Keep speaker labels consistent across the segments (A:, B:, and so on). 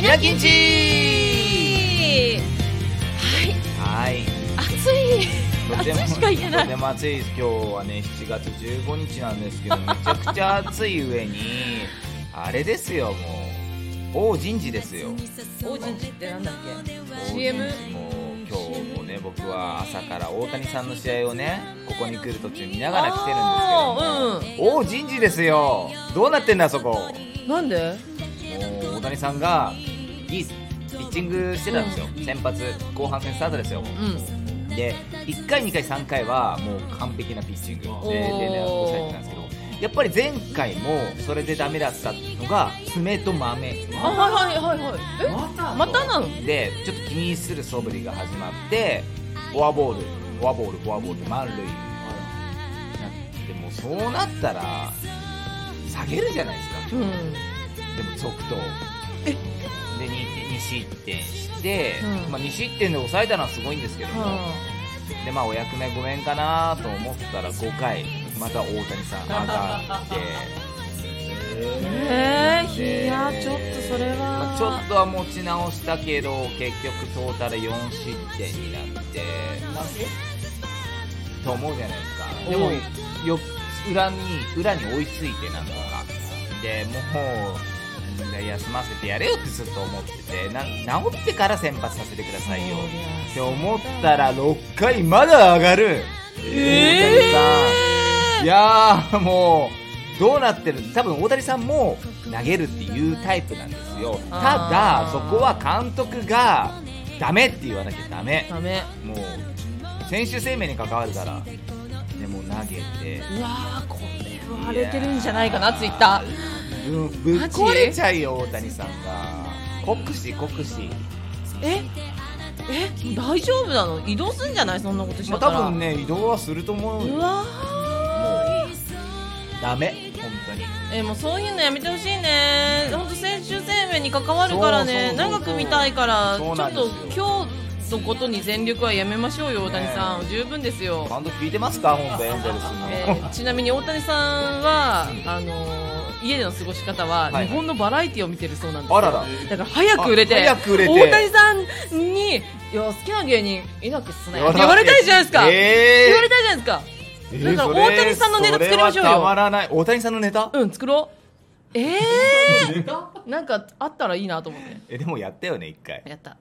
A: イナキンチ
B: はい。
A: はい。
B: 暑い。
A: とても
B: 暑いしか言えない。
A: とても暑いです。今日はね7月15日なんですけどめちゃくちゃ暑い上にあれですよもう。王人事ですよ。
B: 王子ってなんだっけ？
A: 王
B: CM
A: 人事。も今日もね僕は朝から大谷さんの試合をねここに来る途中見ながら来てるんですけども、王人事ですよ。どうなってんだそこ。
B: なんで？
A: もう大谷さんがいいピッチングしてたんですよ、先発後半戦スタートですよ。
B: うん。
A: で1回2回3回はもう完璧なピッチングででね抑えてたんですけどやっぱり前回もそれでダメだったのが爪と豆。
B: あはいはいはいはい。え？またなの？
A: でちょっと気にする素振りが始まってフォアボール。フォアボールフォアボール満塁でもそうなったら下げるじゃないですか。
B: うん。
A: でも続投
B: え
A: で 2, 2失点して、
B: うん。
A: まあ、2失点で抑えたのはすごいんですけども、
B: は
A: でまあお役目ごめんかなと思ったら5回また大谷さん上がって、
B: えー、いやちょっとそれは、
A: まあ、ちょっとは持ち直したけど結局トータル4失点になって。と思うじゃないですか。でもよ裏に裏に追いついてなんとか。でもううん休ませてやれよってずっと思っててな治ってから先発させてくださいよ。って思ったら6回まだ上がる。
B: え
A: 大谷さん。いやーもうどうなってる？多分大谷さんも投げるっていうタイプなんですよ。ただそこは監督がダメって言わなきゃダメ。
B: ダメ。
A: もう選手生命に関わるからでも投げて。
B: うわーこれは荒れてるんじゃないかなツイッタ
A: ぶぶっ壊れちゃうよ大谷さんが。酷使酷使。
B: ーええ大丈夫なの？移動すんじゃない？そんなことしち
A: まあ
B: ゃったら、
A: 多分ね移動はすると思うよ。
B: うわ
A: ダメ本当に。
B: ーえもうそういうのやめてほしいね。本当選手生命に関わるからね。長く見たいから。ちょっと今日のことに全力はやめましょうよ大谷さん、十分ですよ。
A: 監督聞いてますか？本当エンゼルスの、
B: えーちなみに大谷さんはあのー家での過ごし方は日本のバラエティを見てるそうなんですよ、
A: あらら。
B: だから早く売れて
A: あ早く売れて。
B: 大谷さんにいや好きな芸人いなきっすね。って言われたいじゃないですか、
A: えー。
B: 言われたいじゃないですか。
A: えー
B: だから大谷さんのネタ作りましょうよ。
A: たまらない。大谷さんのネタ？
B: うん作ろう。ええー、なんかあったらいいなと思って。
A: えでもやったよね一回。
B: やった。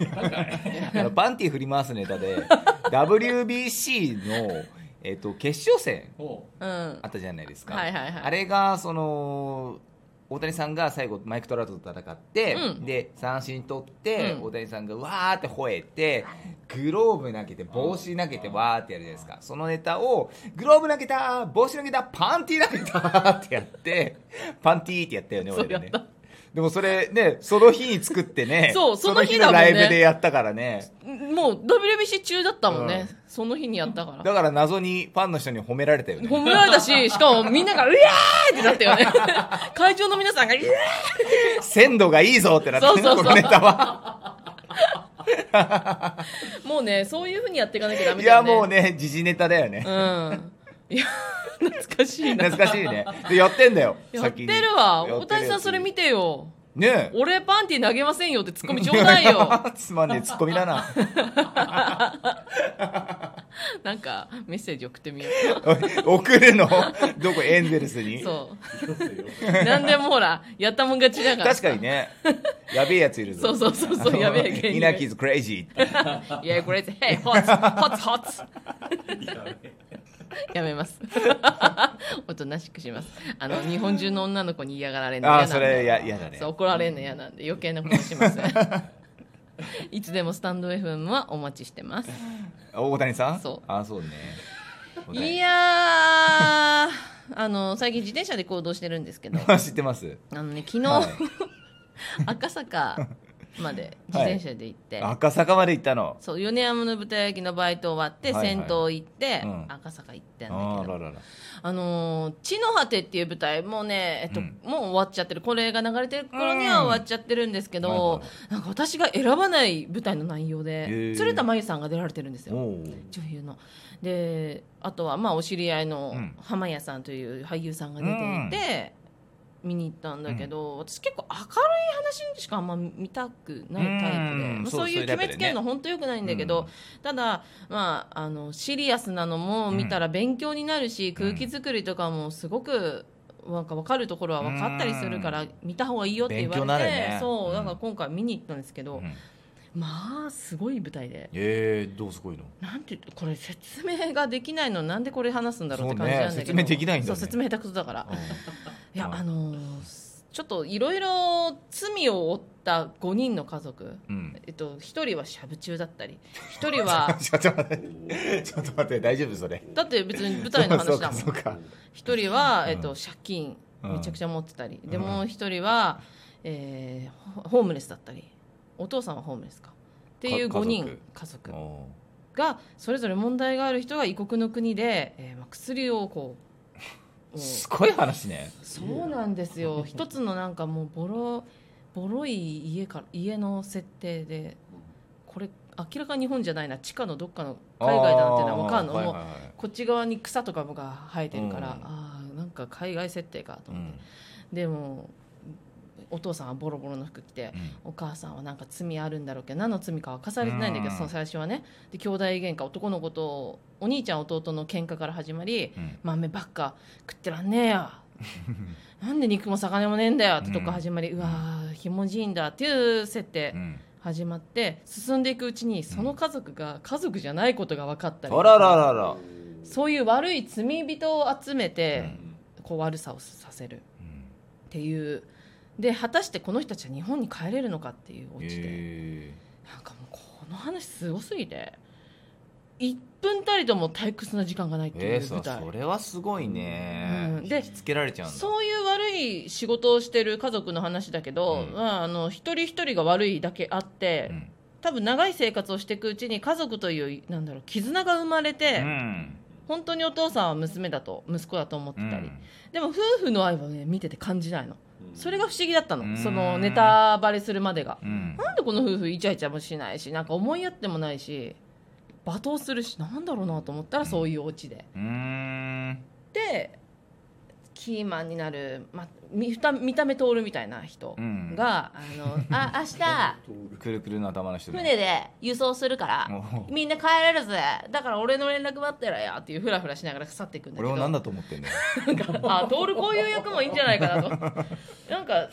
A: あのパンティ振り回すネタで WBC の、えっと決勝戦
B: う。ん。
A: あったじゃないですか、
B: はいはいはい。
A: あれがその大谷さんが最後マイク・トラウトと戦って、
B: うん。
A: で三振取って、
B: うん。
A: 大谷さんがわーって吠えてグローブ投げて帽子投げてわーってやるじゃないですか。そのネタをグローブ投げた帽子投げたパンティ投げたってやってパンティってやったよね俺らね。
B: そうやった
A: でもそれねその日に作ってね
B: そうその日だもんね
A: ライブでやったからね
B: もう WBC 中だったもんね、
A: うん
B: その日にやったから
A: だから謎にファンの人に褒められたよね
B: 褒められたし、しかもみんなが、うわーってなったよね。会場の皆さんが、うわ
A: 鮮度がいいぞってなって、
B: そうそうそう
A: このネタは。
B: ーもうね、そういう風にやっていかなきゃダメ
A: いや、
B: だよね。
A: もうね、時事ネタだよね。
B: うん。いや、懐かしいな。
A: 懐かしいね。でやってんだよ。
B: やってるわ。
A: やってる
B: 大谷さんそれ見てよ。
A: ねえ。
B: 俺パンティ投げませんよってツッコミちょうだいよ。
A: つまんねえツッコミだな。
B: なんか、メッセージ送ってみよ
A: 送るの？どこ？エンゼルス
B: う。
A: に？
B: そう。なんでもほら、やったもん勝ちだから。
A: 確かにね。やべえやついるぞ。
B: そうそうそうそうやべえ芸人
A: イナキーズクレイジーって。
B: いや、これ、ヘイ、ホッツ、ホッツ、ホッツ。や めます。おとなしくします。あの、日本中の女の子に嫌がられるの嫌なんで。
A: それや嫌だね
B: そう。怒られるの嫌なんで余計なことしません。いつでもスタンド FM はお待ちしてます。
A: 大谷さん？
B: そう
A: あそうね。
B: いやー、あの、最近自転車で行動してるんですけど、
A: ー。知ってます
B: あのね、昨日、
A: はい
B: 赤坂まで自転車で行って、
A: 赤坂まで行ったの？
B: そう米山の豚焼きのバイト終わって、
A: はいはい。
B: 先頭行って、
A: うん。
B: 赤坂行ってんだけど。
A: あららら。
B: あのー地の果てっていう舞台もうね、えっと
A: うん。
B: もう終わっちゃってる。これが流れてる頃には終わっちゃってるんですけど、
A: うんはいはい。
B: なんか私が選ばない舞台の内容
A: へ
B: で
A: ー。
B: 鶴田真由さんが出られてるんですよ。女優の。であとはまあお知り合いの
A: うん。
B: 浜谷さんという俳優さんが出ていて、見に行ったんだけど、私結構明るい話しかあんま見たくないタイプで、
A: うん。
B: まあ
A: そう
B: いう決めつけるの本当よくないんだけど、ただ、まあ、あのシリアスなのも見たら勉強になるし、空気作りとかもすごくなんか分かるところは分かったりするから、見た方がいいよって言われて、
A: ね。
B: そううん。だから今回見に行ったんですけど、
A: うん
B: まあすごい舞台で。
A: えー、どうすごいの？
B: なんてこれ説明ができないの？なんでこれ話すんだろうって感じなんだけど。
A: そうね説明できないんだね。
B: そう説明下手くそだから。いや
A: はい
B: あのーちょっといろいろ罪を負った5人の家族、
A: うん。
B: えっと、1人はしゃぶ中だったり。1人は
A: ちょっと待って。ちょっと待って大丈夫それ？
B: だって別に舞台の話だもん。
A: そうかそうか。
B: 1人は、
A: うん。
B: えっと、借金
A: うん。
B: めちゃくちゃ持ってたり、で
A: うん。
B: もう1人は、えーホホームレスだったりお父さんはホームレスか。っていう
A: か
B: 5人
A: 家
B: 家族。
A: お
B: がそれぞれ問題がある人が異国の国で、えーまあ、薬をこう
A: すごい話ね。
B: そうなんですよ。一つのなんかもうボロボロい家から家の設定でこれ明らかに日本じゃないな。地下のどっかの海外だなっていうのは分かんの、
A: はいはい
B: こっち側に草とかが生えてるから、
A: うん。
B: ああなんか海外設定かと思って、
A: うん。
B: でもお父さんはボロボロの服着て、お母さんはなんか罪あるんだろうけど何の罪か明かされてないんだけど、
A: うん。
B: その最初はね。で兄弟喧嘩男の子とお兄ちゃん弟の喧嘩から始まり、
A: うん。
B: 豆ばっか食ってらんねえよ。なんで肉も魚もねえんだよ。ってとこ始まり、うわーひもじいんだっていう設定
A: うん。
B: 始まって進んでいくうちにその家族が家族じゃないことが分かったり
A: あらららら。
B: そういう悪い罪人を集めて、
A: うん。
B: こう悪さをさせるっ
A: うん。
B: ていうで果たしてこの人たちは日本に帰れるのかっていうオチで、
A: え。
B: なんかもうこの話すごすぎて。1分たりとも退屈な時間がないっ
A: ー、
B: ていう舞台、
A: それはすごいね、
B: うん。で
A: つけられちゃうんだ。
B: そういう悪い仕事をしてる家族の話だけど、
A: うん。
B: まあ、あの一人一人が悪いだけあって、
A: うん。
B: 多分長い生活をしていくうちに家族というなんだろう絆が生まれて、
A: うん。
B: 本当にお父さんは娘だと息子だと思ってたり、
A: うん。
B: でも夫婦の愛はね見てて感じないのそれが不思議だったの、
A: うん。
B: そのネタバレするまでが、
A: うん。
B: なんでこの夫婦イチャイチャもしないしなんか思いやってもないし罵倒するしなんだろうなと思ったらそういうオチで、
A: うーん。
B: でキーマンになる、ま、見た見た目通るみたいな人
A: うん。
B: が、あのあ 明日
A: くるくるの頭の人
B: 船で輸送するからみんな帰れるぜ。だから俺の連絡待ってろよっていうフラフラしながら去っていくんだけど。
A: 俺を何だと思ってんの？よ
B: なんかあ徹こういう役もいいんじゃないかなと。なんか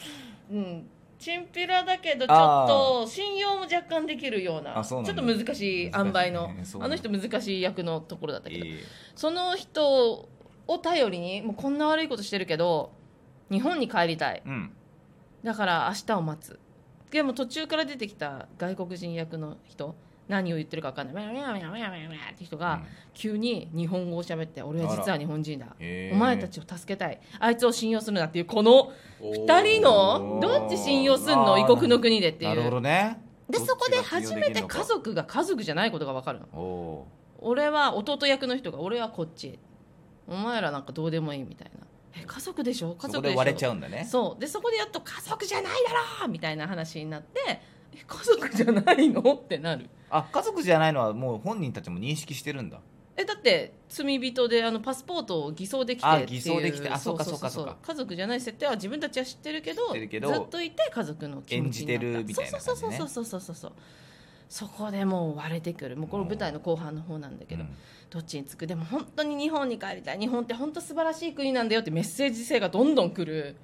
B: うん。チンピラだけどちょっと信用も若干できるようなちょっと難しい塩梅の、
A: ね
B: あの人難しい役のところだったけど、その人を頼りにもうこんな悪いことしてるけど日本に帰りたい、
A: うん、
B: だから明日を待つ。でも途中から出てきた外国人役の人何を言ってるか分かんない「ミャミャミャミャミャ」って人が急に日本語を喋って「俺は実は日本人だ。お前たちを助けたい。あいつを信用するな」っていうこの2人のどっち信用すんの？異国の国でっていう。
A: なるほどね。
B: でそこで初めて家族が家族じゃないことが分かるの。俺は弟役の人が俺はこっちお前らなんかどうでもいいみたいな。え家族でしょ？家族でしょ？
A: そこで割れちゃうんだね。
B: そう。でそこでやっと家族じゃないだろみたいな話になってえ家族じゃないの？ってなる。
A: あ家族じゃないのはもう本人たちも認識してるんだ。
B: えだって罪人であのパスポートを偽装できて
A: あ偽装できてあそうかそうかそうか。
B: 家族じゃない設定は自分たちは知ってるけどずっといて家族の気持ちになった。
A: 演じてるみたいな感じね。
B: そうそうそうそうそうそうそうそこでもう割れてくる。もうこの舞台の後半の方なんだけど、
A: うん。
B: どっちにつく？でも本当に日本に帰りたい。日本って本当素晴らしい国なんだよってメッセージ性がどんどんくる、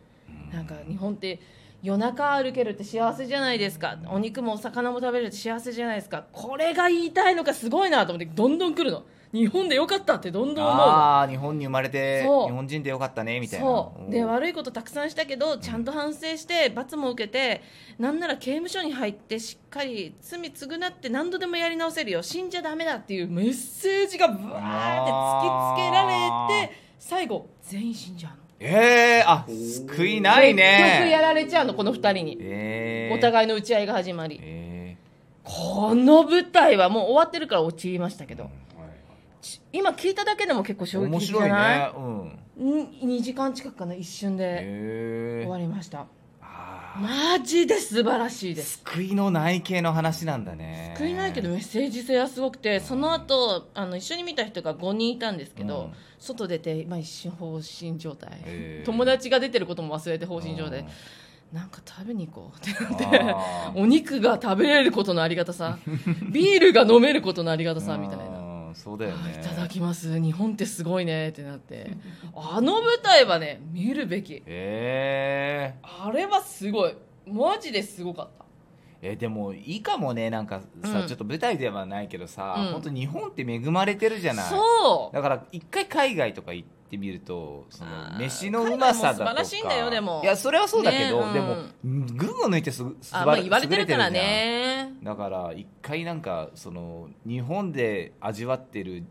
B: なんか日本って夜中歩けるって幸せじゃないですか。お肉もお魚も食べれるって幸せじゃないですか。これが言いたいのかすごいなと思ってどんどん来るの日本でよかったってどんどん思うの。
A: ああ日本に生まれて日本人でよかったねみたいな。
B: そう。で悪いことたくさんしたけどちゃんと反省して罰も受けてなんなら刑務所に入ってしっかり罪償って何度でもやり直せるよ。死んじゃダメだっていうメッセージがブワーって突きつけられて最後全員死んじゃうの。
A: ええあ救いない
B: 結局や
A: ね
B: られちゃうのこの2人に。
A: ええ
B: お互いの打ち合いが始まり。
A: え
B: この舞台はもう終わってるから落ちましたけど。
A: うん。
B: ち今聞いただけでも結構
A: え
B: 衝撃的じ
A: 面白い？
B: ゃない
A: ね。うん。
B: ん2時間近くかな一瞬で。
A: ええ。
B: 終わりました。
A: あ
B: マジで素晴らしいです。
A: 救いのない系の話なんだね。
B: 救いないけどメッセージ性はすごくてその後あの一緒に見た人が5人いたんですけど、
A: うん。
B: 外出て、まあ、一瞬放心状態、友達が出てることも忘れて放心状態、なんか食べに行こうってなってお肉が食べれることのありがたさ。ビールが飲めることのありがたさみたいな。
A: うんそうだよね。
B: あいただきます。日本ってすごいねってなって。あの舞台はね見るべき。
A: え。
B: あれはすごい。マジですごかった。
A: ー、えでもいいかもね。なんかさ、
B: うん。
A: ちょっと舞台ではないけどさ、
B: うん。
A: 本当日本って恵まれてるじゃない。
B: そう。
A: だから一回海外とか行ってみるとその飯のうまさだとか。
B: 素晴らしいんだよでも。
A: いやそれはそうだけど、
B: ねうん。
A: でも群を抜いてすぐ
B: あ、まあ、言われてるからね。
A: だから一回なんかその日本で味わってる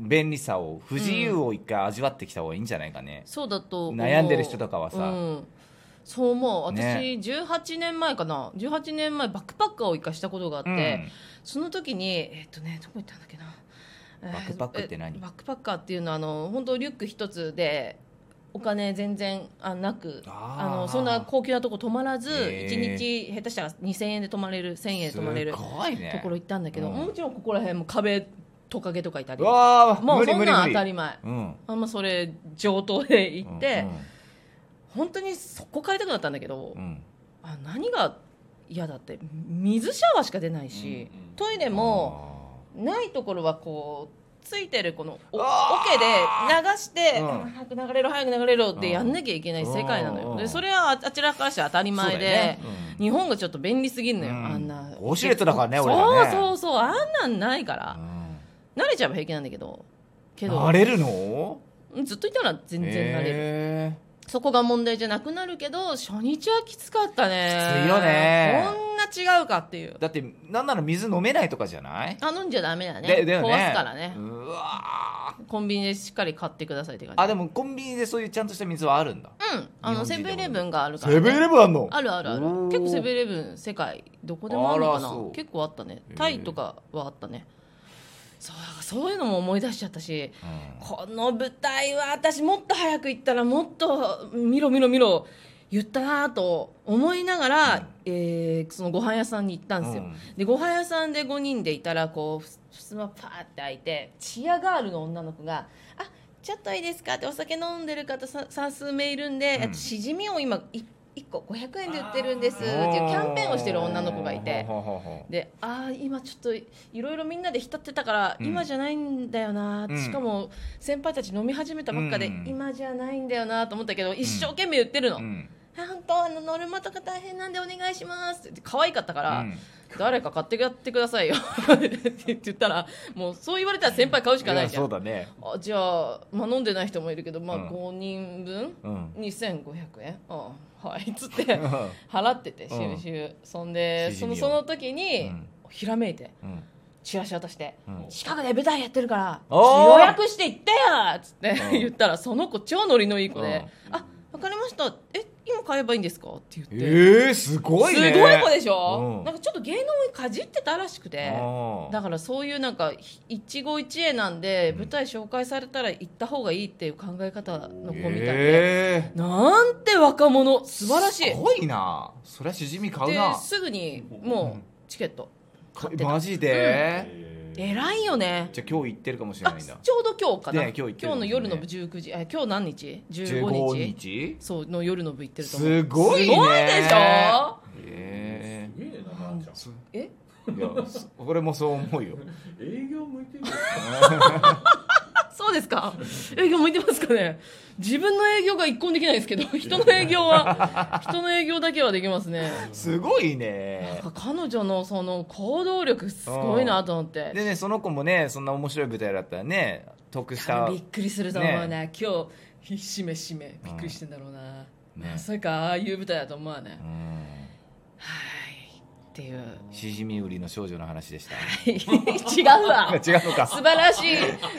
A: 便利さを不自由を一回味わってきた方がいいんじゃないかね、
B: そうだと
A: 悩んでる人とかはさ。
B: うん。そう思う。私、
A: ね
B: 18年前かな。18年前バックパッカーを一回したことがあって、
A: うん。
B: その時にえっとねどこ行ったんだっけな。えー
A: バックパックって何？
B: えバックパッカーっていうのはあの本当リュック一つでお金全然あなく
A: あ
B: のそんな高級なとこ泊まらず
A: へー。
B: 1日下手したら2000円で泊まれる1000円で泊まれるところ行ったんだけど、
A: うん。
B: もちろんここら辺も壁トカゲとかいたりもうそんなん当たり前。
A: うん。
B: あんまそれ上等で行って、
A: うん
B: 本当にそこ帰りたくなったんだけど、
A: うん。
B: あ何が嫌だって水シャワーしか出ないし、トイレもないところはこうついてるこのお
A: あ
B: 桶で流して、
A: うん。
B: 早く流れろ早く流れろってやんなきゃいけない世界なの
A: うん。
B: よでそれはああちらからして当たり前で、
A: ね。うん。
B: 日本がちょっと便利すぎるのよ、
A: うん。
B: あんな。
A: ウォシュレットだからね
B: そう
A: 俺らね。
B: そうそうあんなんないから、
A: う
B: 慣れちゃえば平気なんだけど。け
A: ん
B: ど。
A: なれるの？
B: ずっといたら全然慣れる、
A: へ
B: そこが問題じゃなくなるけど初日はきつかったね。
A: きついよね。
B: こんな違うかっていう。
A: ーだってなんなら水飲めないとかじゃない？
B: あ飲んじゃダメだね。
A: でだよね。
B: 壊すからね。
A: うわー。
B: コンビニでしっかり買ってくださいって感じ。
A: あでもコンビニでそういうちゃんとした水はあるんだ。
B: うん。あのセブンイレブンがあるから、ね、
A: セブンイレブンあんの？
B: あるあるある。結構セブンイレブン世界どこでもあるのかな。結構あったね。タイとかはあったねそうそういうのも思い出しちゃったし
A: うん。
B: この舞台は私もっと早く行ったらもっと見ろ見ろ見ろ言ったなと思いながら、えーそのご飯屋さんに行ったんですよ、
A: うん。
B: でご飯屋さんで5人でいたらこうふふすまパーって開いてチアガールの女の子が「あちょっといいですか?」ってお酒飲んでる方さ算数名いるんで、
A: うん。
B: あとしじみを今い1個500円で売ってるんですっていうキャンペーンをしてる女の子がいて。でああ今ちょっといろいろみんなで浸ってたから、
A: うん。
B: 今じゃないんだよな、
A: うん。
B: しかも先輩たち飲み始めたばっかで、
A: うん。
B: 今じゃないんだよなと思ったけど一生懸命言ってるの、
A: ううん。
B: あ本当あのノルマとか大変なんでお願いします。って可愛かったから、
A: うん。
B: 誰か買ってやってくださいよ。って言ったらもうそう言われたら先輩買うしかないじゃん。
A: やそうだね。
B: あじゃあ、まあ、飲んでない人もいるけど、まあ、
A: うん。
B: 5人分、
A: うん。
B: 2500円？あはい。っつって払ってて
A: うん。
B: 収集、そんで
A: しじみを。
B: そのその時に、
A: うん。
B: ひらめいて
A: うん。
B: チラシ渡して、
A: うん
B: 近くで舞台やってるから予約して行ってよ！っつって、
A: うん。
B: 言ったらその子超ノリのいい子で「
A: うん
B: あわかりましたえ今買えばいいんですか?」って言って。
A: えー、すごいね。
B: すごい子でしょ、
A: うん。
B: なんかちょっと芸能にかじってたらしくて。だからそういうなんかひ一期一会なんで舞台紹介されたら行った方がいいっていう考え方の子みたいで、
A: え
B: なんて若者。素晴らしい。
A: ー、すごいな。そりゃしじみ買う
B: で
A: な
B: すぐにもうチケット。買ってた
A: マジで、
B: 偉いよね。
A: じゃあ今日行ってるかもしれ
B: あ
A: ないんだ。
B: ちょうど今日かな、
A: ね今日行ってるかもしれない。
B: の夜の部19時あ今日何日15
A: 15
B: 日。
A: 日。
B: そうの夜の部行ってると思う。
A: すごいね。
B: すごいでしょ？
A: え
C: すげえな、まーちゃん。
B: え？
A: ー、いやそ俺もそう思うよ。
C: 営業向いてるよ。
B: そうですか？営業向いてますかね？自分の営業が一個もできないですけど 人の営業は 人の営業だけはできますね。
A: すごいね。
B: 彼女のその行動力すごいなと思って。
A: でねその子もねそんな面白い舞台だったらね得した
B: びっくりすると思うな、今日しめしめ。びっくりしてんだろうな、
A: ね。
B: まさかああいう舞台だと思わね、
A: うん。
B: はいっていう。
A: しじみ売りの少女の話でした。
B: 違うわ。
A: 違うのか。
B: 素晴らしい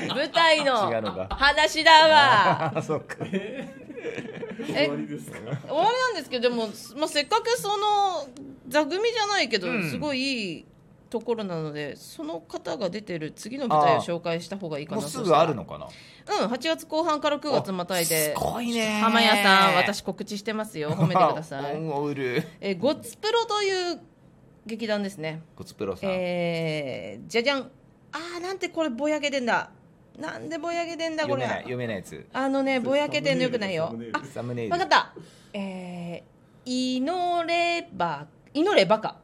B: 舞台の話だわ。
A: あ そうか。
C: 終わりですか？
B: 終わりなんですけどでも、まあ、せっかくその座組じゃないけど、
A: うん。
B: すごいいいところなのでその方が出てる次の舞台を紹介した方がいいかな
A: もうすぐあるのかな？
B: うん8月後半から9月またいです
A: ごいね。
B: 浜屋さん私告知してますよ。褒めてください。えーゴッツプロという劇団ですね。
A: コツプロさん、
B: えー、じゃじゃんあーなんてこれぼやけてんだ。なんでぼやけてんだこれ。
A: 読めない読めないやつ。
B: あのねぼやけてんのよくないよ。
C: サムネイル。
B: あ
A: サムネイル。
B: わかった。えー、祈れば祈ればか。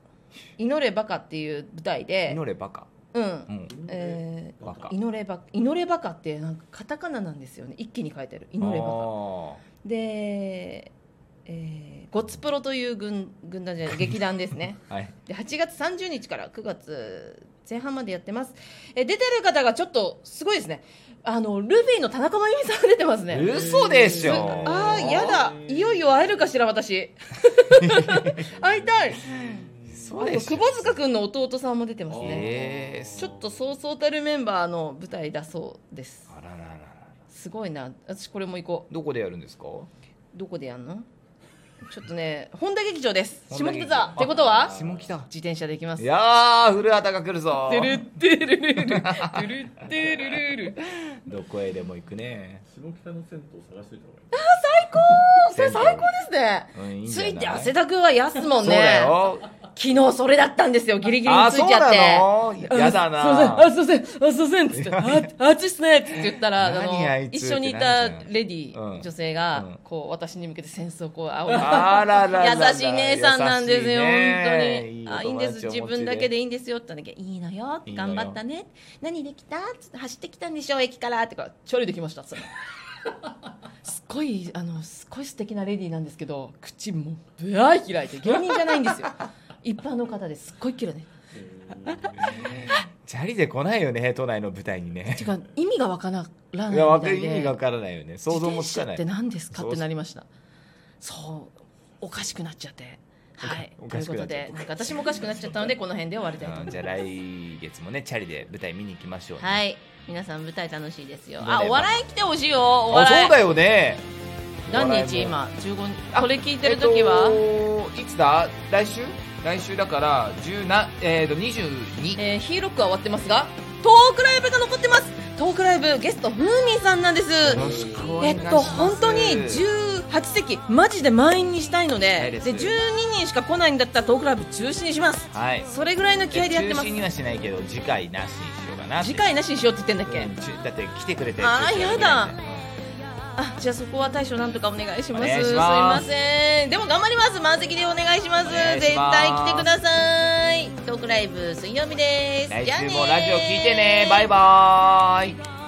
B: 祈ればかっていう舞台で。
A: 祈れバカ
B: うん、
A: う。ん
B: えー祈れば祈ればかってなんかカタカナなんですよね。一気に書いてある。祈ればか。
A: あ
B: で、えー、ゴッツプロという軍軍団じゃない劇団ですね。
A: ー はい。
B: で8月30日から9月前半までやってます。え出てる方がちょっとすごいですね。あのルフィの田中真由美さんが出てますね。
A: 嘘でしょ。
B: あーやだ。いよいよ会えるかしら私。会いたい。あと
A: そうで
B: 塚君の弟さんも出てますね。
A: えー、
B: ちょっとそうそうたるメンバーの舞台だそうです。
A: あらららら。
B: すごいな。私これも行こう。
A: どこでやるんですか？
B: どこでやんの？ちょっとね本田劇場です。下北沢。ってことは？
A: 下北。
B: 自転車で行きます。
A: いやー古畑が来るぞ。
B: てるってるるるるるってるるる
A: どこへでも行くね
C: 下北の銭湯探しといた方がいい
B: それ最高ですね。つ
A: い
B: いて汗だくは安もん
A: そうだ
B: ね
A: よ。
B: 昨日それだったんですよギリギリに
A: あそう
B: ついちゃって。
A: なの？やだな。
B: あすいませんあすいませんあすいませんっつって。あ暑いっすねっつって言ったらあの
A: つ
B: 一緒にいたレディ
A: うん
B: 女性が
A: うん。
B: こう私に向けて扇子をこう仰いで
A: あらららら
B: 優しい姉さんなんですよ、本当に。あ、いいんです、自分だけでいいんですよって言ったら、いいのよ、
A: いいのよ
B: 頑張ったね。何できた？つって走ってきたんでしょ、駅からってか、チョリできました。それすっごい、あの、すっごい素敵なレディーなんですけど、口もぶわー開いて、芸人じゃないんですよ。一般の方ですっごい綺麗ね。
A: チャリで来ないよね都内の舞台にね。
B: てか、意味がわからない
A: いや意味がわからないよね。想像もつかない。
B: って何ですかってなりました。そうおかしくなっちゃってはい。
A: お
B: ということでなんか私もおかしくなっちゃったのでこの辺で終わりたいと思います。
A: うんじゃあ来月もねチャリで舞台見に行きましょうね、
B: はい。皆さん舞台楽しいですよ。あお笑い来てほしいよ。お
A: あ
B: 笑い。
A: そうだよね。
B: 何日今？15日。
A: あ
B: これ聞いてる時は、
A: えいつだ？来週？来週だから10なえっ、と22
B: えーヒーロックは終わってますがトークライブが残ってますトークライブゲストふーみんさんなんです。えっと本当に18席マジで満員にしたいの
A: はい
B: で
A: です。
B: で12人しか来ないんだったらトークライブ中止にします。
A: はい。
B: それぐらいの気合でやってます。
A: 中止にはしないけど次回なしにしようかな
B: 次回なしにしようって言ってんだっけ、
A: うんちだって来てくれて
B: あー
A: 中止
B: やだ
A: うん
B: あじゃあそこは対処なんとかお願いします。
A: す。
B: すいません。でも頑張ります。満席でお願いします。絶対来てくださいトークライブ水曜日です。
A: 来週もラジオ聞いてね。バイバーイ